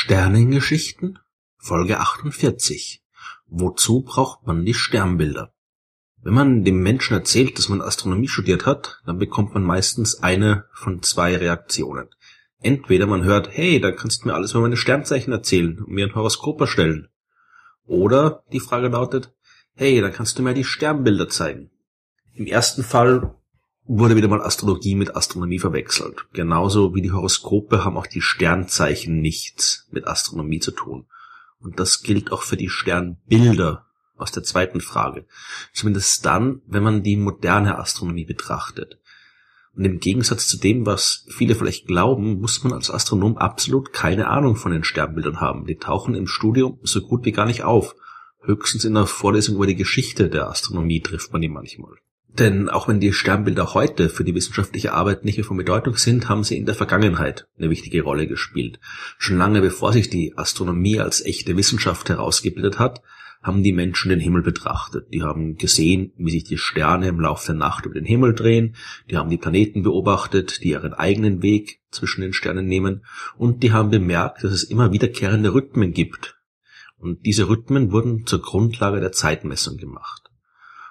Sternengeschichten Folge 48 Wozu braucht man die Sternbilder? Wenn man dem Menschen erzählt, dass man Astronomie studiert hat, dann bekommt man meistens eine von zwei Reaktionen. Entweder man hört, hey, da kannst du mir alles über meine Sternzeichen erzählen und mir ein Horoskop erstellen. Oder die Frage lautet, hey, dann kannst du mir die Sternbilder zeigen. Im ersten Fall wurde wieder mal Astrologie mit Astronomie verwechselt. Genauso wie die Horoskope haben auch die Sternzeichen nichts mit Astronomie zu tun. Und das gilt auch für die Sternbilder aus der zweiten Frage. Zumindest dann, wenn man die moderne Astronomie betrachtet. Und im Gegensatz zu dem, was viele vielleicht glauben, muss man als Astronom absolut keine Ahnung von den Sternbildern haben. Die tauchen im Studium so gut wie gar nicht auf. Höchstens in der Vorlesung über die Geschichte der Astronomie trifft man die manchmal. Denn auch wenn die Sternbilder heute für die wissenschaftliche Arbeit nicht mehr von Bedeutung sind, haben sie in der Vergangenheit eine wichtige Rolle gespielt. Schon lange bevor sich die Astronomie als echte Wissenschaft herausgebildet hat, haben die Menschen den Himmel betrachtet. Die haben gesehen, wie sich die Sterne im Laufe der Nacht über den Himmel drehen, die haben die Planeten beobachtet, die ihren eigenen Weg zwischen den Sternen nehmen, und die haben bemerkt, dass es immer wiederkehrende Rhythmen gibt. Und diese Rhythmen wurden zur Grundlage der Zeitmessung gemacht.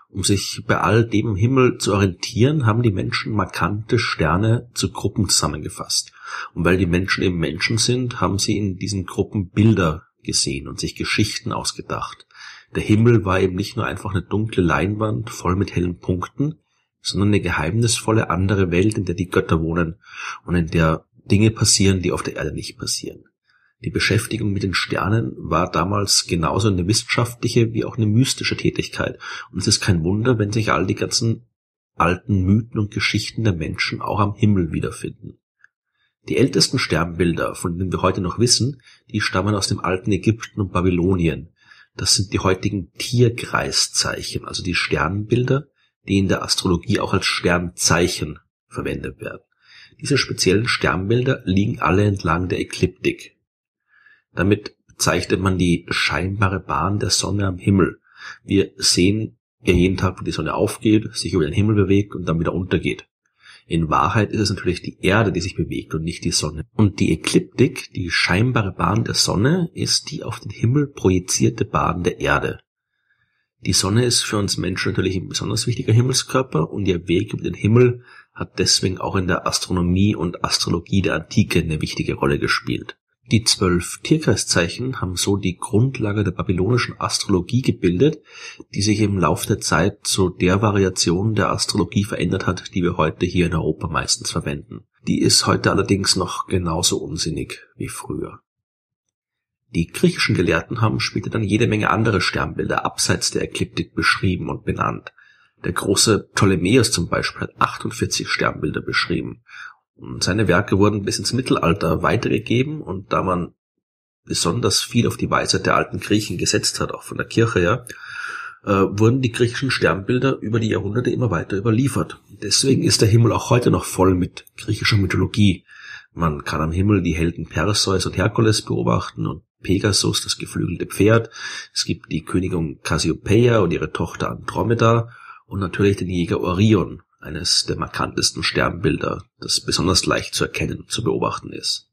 Um sich bei all dem im Himmel zu orientieren, haben die Menschen markante Sterne zu Gruppen zusammengefasst. Und weil die Menschen eben Menschen sind, haben sie in diesen Gruppen Bilder gesehen und sich Geschichten ausgedacht. Der Himmel war eben nicht nur einfach eine dunkle Leinwand voll mit hellen Punkten, sondern eine geheimnisvolle andere Welt, in der die Götter wohnen und in der Dinge passieren, die auf der Erde nicht passieren. Die Beschäftigung mit den Sternen war damals genauso eine wissenschaftliche wie auch eine mystische Tätigkeit. Und es ist kein Wunder, wenn sich all die ganzen alten Mythen und Geschichten der Menschen auch am Himmel wiederfinden. Die ältesten Sternbilder, von denen wir heute noch wissen, die stammen aus dem alten Ägypten und Babylonien. Das sind die heutigen Tierkreiszeichen, also die Sternbilder, die in der Astrologie auch als Sternzeichen verwendet werden. Diese speziellen Sternbilder liegen alle entlang der Ekliptik, damit bezeichnet man die scheinbare Bahn der Sonne am Himmel. Wir sehen ja jeden Tag, wie die Sonne aufgeht, sich über den Himmel bewegt und dann wieder untergeht. In Wahrheit ist es natürlich die Erde, die sich bewegt und nicht die Sonne. Und die Ekliptik, die scheinbare Bahn der Sonne, ist die auf den Himmel projizierte Bahn der Erde. Die Sonne ist für uns Menschen natürlich ein besonders wichtiger Himmelskörper und ihr Weg über den Himmel hat deswegen auch in der Astronomie und Astrologie der Antike eine wichtige Rolle gespielt. Die zwölf Tierkreiszeichen haben so die Grundlage der babylonischen Astrologie gebildet, die sich im Lauf der Zeit zu der Variation der Astrologie verändert hat, die wir heute hier in Europa meistens verwenden. Die ist heute allerdings noch genauso unsinnig wie früher. Die griechischen Gelehrten haben später dann jede Menge andere Sternbilder abseits der Ekliptik beschrieben und benannt. Der große Ptolemäus zum Beispiel hat 48 Sternbilder beschrieben seine Werke wurden bis ins Mittelalter weitergegeben und da man besonders viel auf die Weisheit der alten Griechen gesetzt hat, auch von der Kirche her, äh, wurden die griechischen Sternbilder über die Jahrhunderte immer weiter überliefert. Deswegen ist der Himmel auch heute noch voll mit griechischer Mythologie. Man kann am Himmel die Helden Perseus und Herkules beobachten und Pegasus, das geflügelte Pferd. Es gibt die Königin Cassiopeia und ihre Tochter Andromeda und natürlich den Jäger Orion, eines der markantesten Sternbilder, das besonders leicht zu erkennen und zu beobachten ist.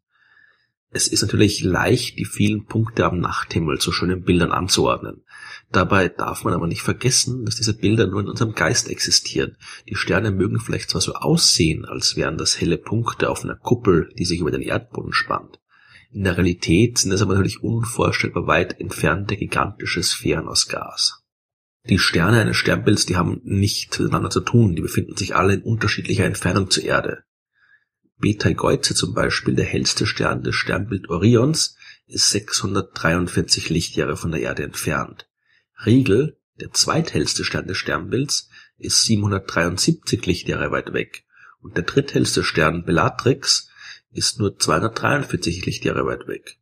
Es ist natürlich leicht, die vielen Punkte am Nachthimmel zu schönen Bildern anzuordnen. Dabei darf man aber nicht vergessen, dass diese Bilder nur in unserem Geist existieren. Die Sterne mögen vielleicht zwar so aussehen, als wären das helle Punkte auf einer Kuppel, die sich über den Erdboden spannt. In der Realität sind es aber natürlich unvorstellbar weit entfernte gigantische Sphären aus Gas. Die Sterne eines Sternbilds, die haben nicht miteinander zu tun, die befinden sich alle in unterschiedlicher Entfernung zur Erde. Betelgeuse zum Beispiel, der hellste Stern des Sternbild Orions, ist 643 Lichtjahre von der Erde entfernt. Rigel, der zweithellste Stern des Sternbilds, ist 773 Lichtjahre weit weg. Und der dritthellste Stern Bellatrix ist nur 243 Lichtjahre weit weg.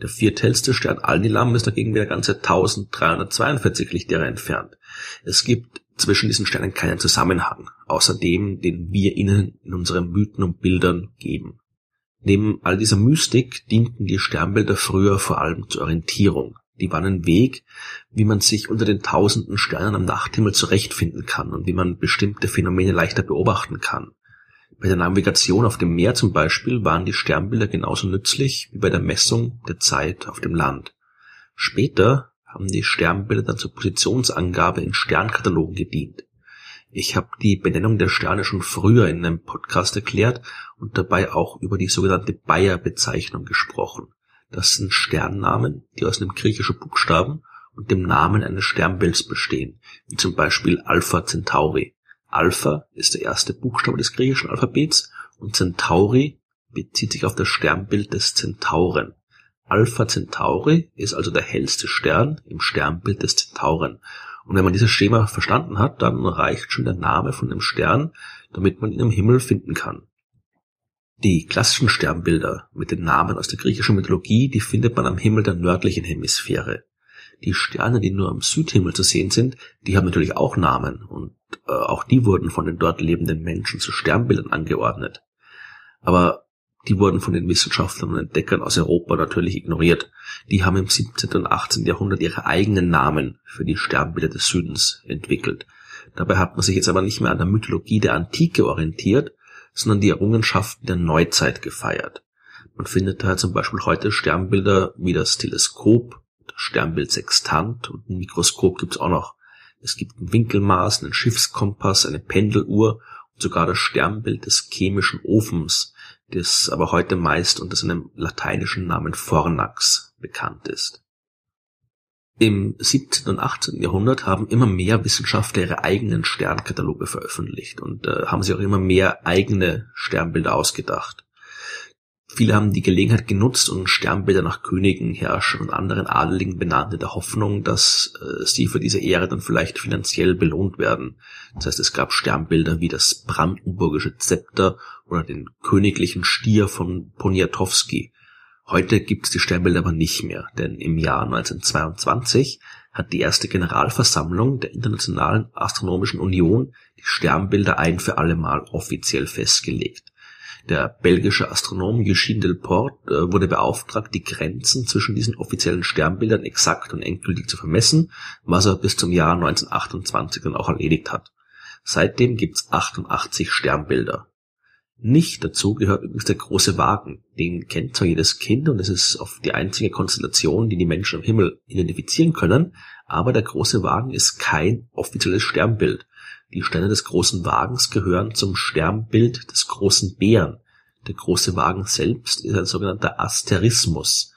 Der vierthellste Stern Alnilam ist dagegen wieder ganze 1342 Lichtjahre entfernt. Es gibt zwischen diesen Sternen keinen Zusammenhang, außer dem, den wir ihnen in unseren Mythen und Bildern geben. Neben all dieser Mystik dienten die Sternbilder früher vor allem zur Orientierung. Die waren ein Weg, wie man sich unter den tausenden Sternen am Nachthimmel zurechtfinden kann und wie man bestimmte Phänomene leichter beobachten kann. Bei der Navigation auf dem Meer zum Beispiel waren die Sternbilder genauso nützlich wie bei der Messung der Zeit auf dem Land. Später haben die Sternbilder dann zur Positionsangabe in Sternkatalogen gedient. Ich habe die Benennung der Sterne schon früher in einem Podcast erklärt und dabei auch über die sogenannte Bayer-Bezeichnung gesprochen. Das sind Sternnamen, die aus einem griechischen Buchstaben und dem Namen eines Sternbilds bestehen, wie zum Beispiel Alpha Centauri. Alpha ist der erste Buchstabe des griechischen Alphabets und Centauri bezieht sich auf das Sternbild des Zentauren. Alpha Centauri ist also der hellste Stern im Sternbild des Zentauren. Und wenn man dieses Schema verstanden hat, dann reicht schon der Name von dem Stern, damit man ihn im Himmel finden kann. Die klassischen Sternbilder mit den Namen aus der griechischen Mythologie, die findet man am Himmel der nördlichen Hemisphäre. Die Sterne, die nur am Südhimmel zu sehen sind, die haben natürlich auch Namen und äh, auch die wurden von den dort lebenden Menschen zu Sternbildern angeordnet. Aber die wurden von den Wissenschaftlern und Entdeckern aus Europa natürlich ignoriert. Die haben im 17. und 18. Jahrhundert ihre eigenen Namen für die Sternbilder des Südens entwickelt. Dabei hat man sich jetzt aber nicht mehr an der Mythologie der Antike orientiert, sondern die Errungenschaften der Neuzeit gefeiert. Man findet daher zum Beispiel heute Sternbilder wie das Teleskop, Sternbild Sextant und ein Mikroskop gibt's auch noch. Es gibt ein Winkelmaß, einen Schiffskompass, eine Pendeluhr und sogar das Sternbild des chemischen Ofens, das aber heute meist unter seinem lateinischen Namen Fornax bekannt ist. Im 17. und 18. Jahrhundert haben immer mehr Wissenschaftler ihre eigenen Sternkataloge veröffentlicht und äh, haben sich auch immer mehr eigene Sternbilder ausgedacht. Viele haben die Gelegenheit genutzt und Sternbilder nach Königen, Herrschern und anderen Adeligen benannt in der Hoffnung, dass äh, sie für diese Ehre dann vielleicht finanziell belohnt werden. Das heißt, es gab Sternbilder wie das brandenburgische Zepter oder den königlichen Stier von Poniatowski. Heute gibt es die Sternbilder aber nicht mehr, denn im Jahr 1922 hat die erste Generalversammlung der Internationalen Astronomischen Union die Sternbilder ein für alle Mal offiziell festgelegt. Der belgische Astronom Eugene Delporte äh, wurde beauftragt, die Grenzen zwischen diesen offiziellen Sternbildern exakt und endgültig zu vermessen, was er bis zum Jahr 1928 dann auch erledigt hat. Seitdem gibt's 88 Sternbilder. Nicht dazu gehört übrigens der große Wagen. Den kennt zwar jedes Kind und es ist auf die einzige Konstellation, die die Menschen am Himmel identifizieren können, aber der große Wagen ist kein offizielles Sternbild. Die Sterne des großen Wagens gehören zum Sternbild des großen Bären. Der große Wagen selbst ist ein sogenannter Asterismus.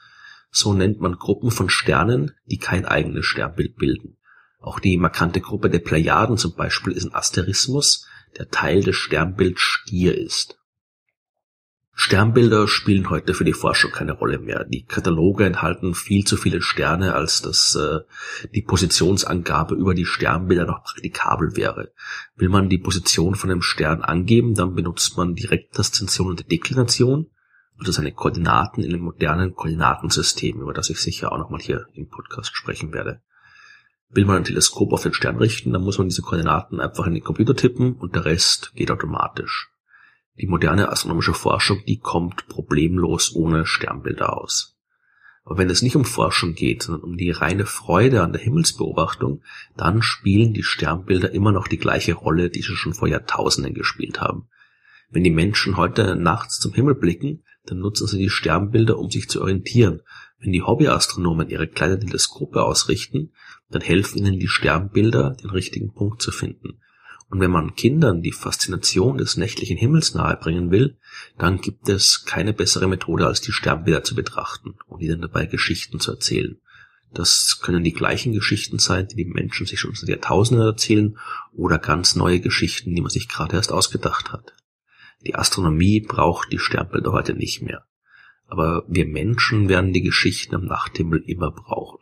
So nennt man Gruppen von Sternen, die kein eigenes Sternbild bilden. Auch die markante Gruppe der Plejaden zum Beispiel ist ein Asterismus, der Teil des Sternbilds Stier ist. Sternbilder spielen heute für die Forschung keine Rolle mehr. Die Kataloge enthalten viel zu viele Sterne, als dass äh, die Positionsangabe über die Sternbilder noch praktikabel wäre. Will man die Position von einem Stern angeben, dann benutzt man die Rektaszension und die Deklination, also seine Koordinaten in dem modernen Koordinatensystem, über das ich sicher auch nochmal hier im Podcast sprechen werde. Will man ein Teleskop auf den Stern richten, dann muss man diese Koordinaten einfach in den Computer tippen und der Rest geht automatisch. Die moderne astronomische Forschung, die kommt problemlos ohne Sternbilder aus. Aber wenn es nicht um Forschung geht, sondern um die reine Freude an der Himmelsbeobachtung, dann spielen die Sternbilder immer noch die gleiche Rolle, die sie schon vor Jahrtausenden gespielt haben. Wenn die Menschen heute nachts zum Himmel blicken, dann nutzen sie die Sternbilder, um sich zu orientieren. Wenn die Hobbyastronomen ihre kleinen Teleskope ausrichten, dann helfen ihnen die Sternbilder, den richtigen Punkt zu finden. Und wenn man Kindern die Faszination des nächtlichen Himmels nahebringen will, dann gibt es keine bessere Methode, als die Sternbilder zu betrachten und ihnen dabei Geschichten zu erzählen. Das können die gleichen Geschichten sein, die die Menschen sich schon seit Jahrtausenden erzählen, oder ganz neue Geschichten, die man sich gerade erst ausgedacht hat. Die Astronomie braucht die Sternbilder heute nicht mehr. Aber wir Menschen werden die Geschichten am Nachthimmel immer brauchen.